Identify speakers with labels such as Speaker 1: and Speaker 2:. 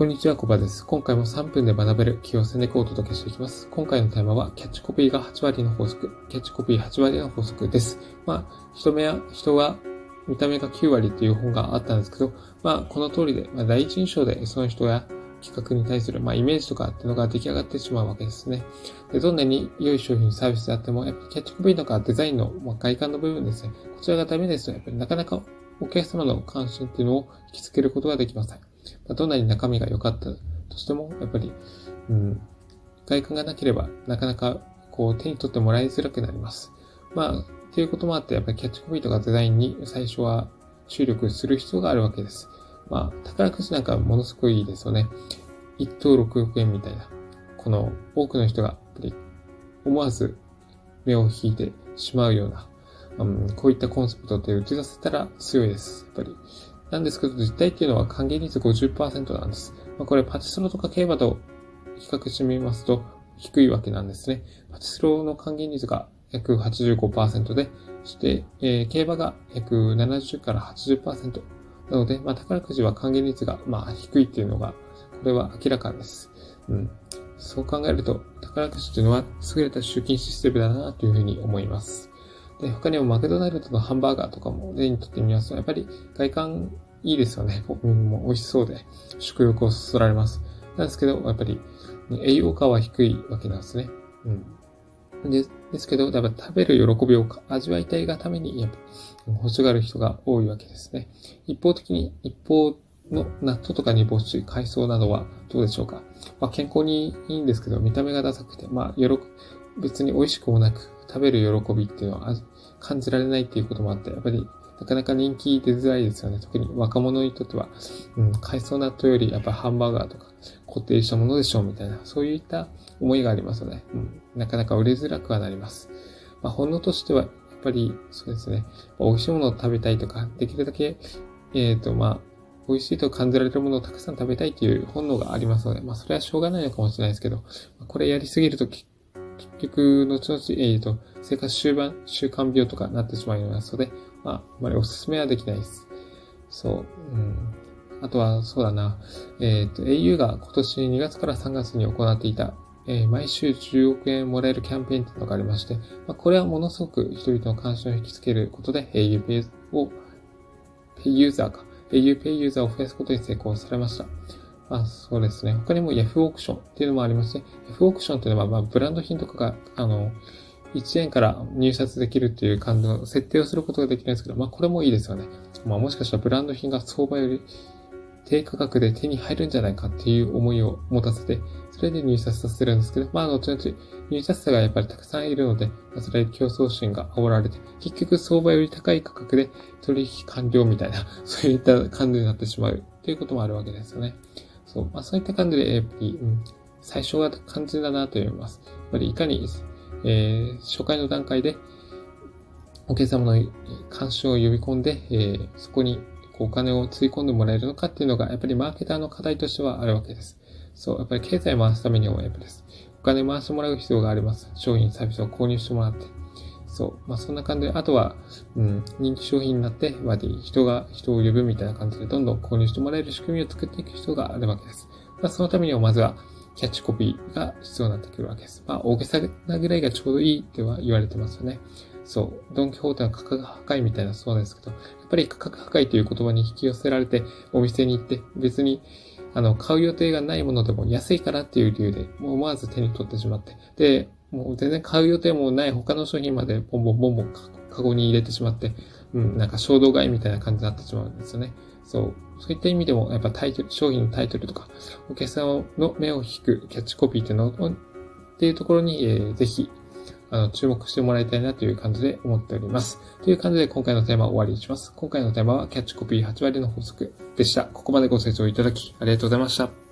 Speaker 1: こんにちは、コバです。今回も3分で学べる企業戦略をお届けしていきます。今回のテーマは、キャッチコピーが8割の法則。キャッチコピー8割の法則です。まあ、人目や、人は、見た目が9割っていう本があったんですけど、まあ、この通りで、まあ、第一印象でその人や企画に対する、まあ、イメージとかっていうのが出来上がってしまうわけですね。で、どんなに良い商品、サービスであっても、やっぱりキャッチコピーとかデザインの、まあ、外観の部分ですね。こちらがダメですと、やっぱりなかなかお客様の関心っていうのを引きつけることができません。まあ、どんなに中身が良かったとしても、やっぱり、うん、外観がなければ、なかなかこう手に取ってもらいづらくなります。まあ、ということもあって、やっぱりキャッチコピーとかデザインに最初は注力する必要があるわけです。まあ、宝くじなんかものすごいいいですよね。1等6億円みたいな。この多くの人がやっぱり思わず目を引いてしまうような、うん、こういったコンセプトで打ち出せたら強いです。やっぱり。なんですけど、実態っていうのは還元率50%なんです。まあ、これパチスロとか競馬と比較してみますと低いわけなんですね。パチスロの還元率が約85%で、そして、えー、競馬が約70から80%。なので、まあ、宝くじは還元率が、まあ、低いっていうのが、これは明らかです。うん。そう考えると、宝くじというのは優れた集金システムだなというふうに思います。で、他にもマクドナルドのハンバーガーとかも例にとってみますと、やっぱり外観いいですよね。も美味しそうで、食欲をそそられます。なんですけど、やっぱり、栄養価は低いわけなんですね。うん。でですけど、やっぱ食べる喜びを味わいたいがために、やっぱ欲しがる人が多いわけですね。一方的に、一方の納豆とか煮干し、海藻などはどうでしょうか。まあ、健康にいいんですけど、見た目がダサくて、まあ、喜、別に美味しくもなく、食べる喜びっていうのは感じられないっていうこともあって、やっぱりなかなか人気出づらいですよね。特に若者にとっては、うん、海藻納豆よりやっぱハンバーガーとか固定したものでしょうみたいな、そういった思いがありますので、うん、なかなか売れづらくはなります。まあ、本能としては、やっぱりそうですね、美味しいものを食べたいとか、できるだけ、えっ、ー、と、まあ、美味しいと感じられるものをたくさん食べたいという本能がありますので、まあ、それはしょうがないのかもしれないですけど、これやりすぎると結結局、後々、えっ、ー、と、生活習慣、習慣病とかなってしまうようなので、まあ、あまりおすすめはできないです。そう。うん。あとは、そうだな。えっ、ー、と、au が今年2月から3月に行っていた、えー、毎週10億円もらえるキャンペーンっていうのがありまして、まあ、これはものすごく人々の関心を引きつけることで、au Pay を、Pay ユーザーか、au Pay ユーザーを増やすことに成功されました。あ、そうですね。他にも Yahoo オークションっていうのもありまして、Yahoo オークションっていうのは、まあ、ブランド品とかが、あの、1円から入札できるっていう感じの設定をすることができるんですけど、まあこれもいいですよね。まあもしかしたらブランド品が相場より低価格で手に入るんじゃないかっていう思いを持たせて、それで入札させるんですけど、まあ後々入札者がやっぱりたくさんいるので、まあ、それで競争心が煽られて、結局相場より高い価格で取引完了みたいな、そういった感じになってしまうっていうこともあるわけですよね。そう。まあそういった感じで、やっぱり、うん、最初は肝心だなと思います。やっぱりいかにえー、初回の段階でお客様の関心を呼び込んで、えー、そこにお金をつぎ込んでもらえるのかっていうのが、やっぱりマーケターの課題としてはあるわけです。そう、やっぱり経済を回すためにも、やっぱりです。お金回してもらう必要があります。商品、サービスを購入してもらって。そう。まあ、そんな感じで、あとは、うん、人気商品になって、まあ、人が人を呼ぶみたいな感じで、どんどん購入してもらえる仕組みを作っていく必要があるわけです。まあ、そのためには、まずは、キャッチコピーが必要になってくるわけです。まあ、大げさなぐらいがちょうどいいっては言われてますよね。そう。ドンキホーテの価格破壊みたいなそうですけど、やっぱり価格破壊という言葉に引き寄せられて、お店に行って、別に、あの、買う予定がないものでも安いからっていう理由で、もう思わず手に取ってしまって、で、もう全然買う予定もない他の商品までボンボンボンボンカゴに入れてしまって、うん、なんか衝動買いみたいな感じになってしまうんですよね。そう。そういった意味でも、やっぱタイトル、商品のタイトルとか、お客さんの目を引くキャッチコピーっていうのを、っていうところに、えー、ぜひ、あの、注目してもらいたいなという感じで思っております。という感じで今回のテーマを終わりにします。今回のテーマはキャッチコピー8割の法則でした。ここまでご清聴いただきありがとうございました。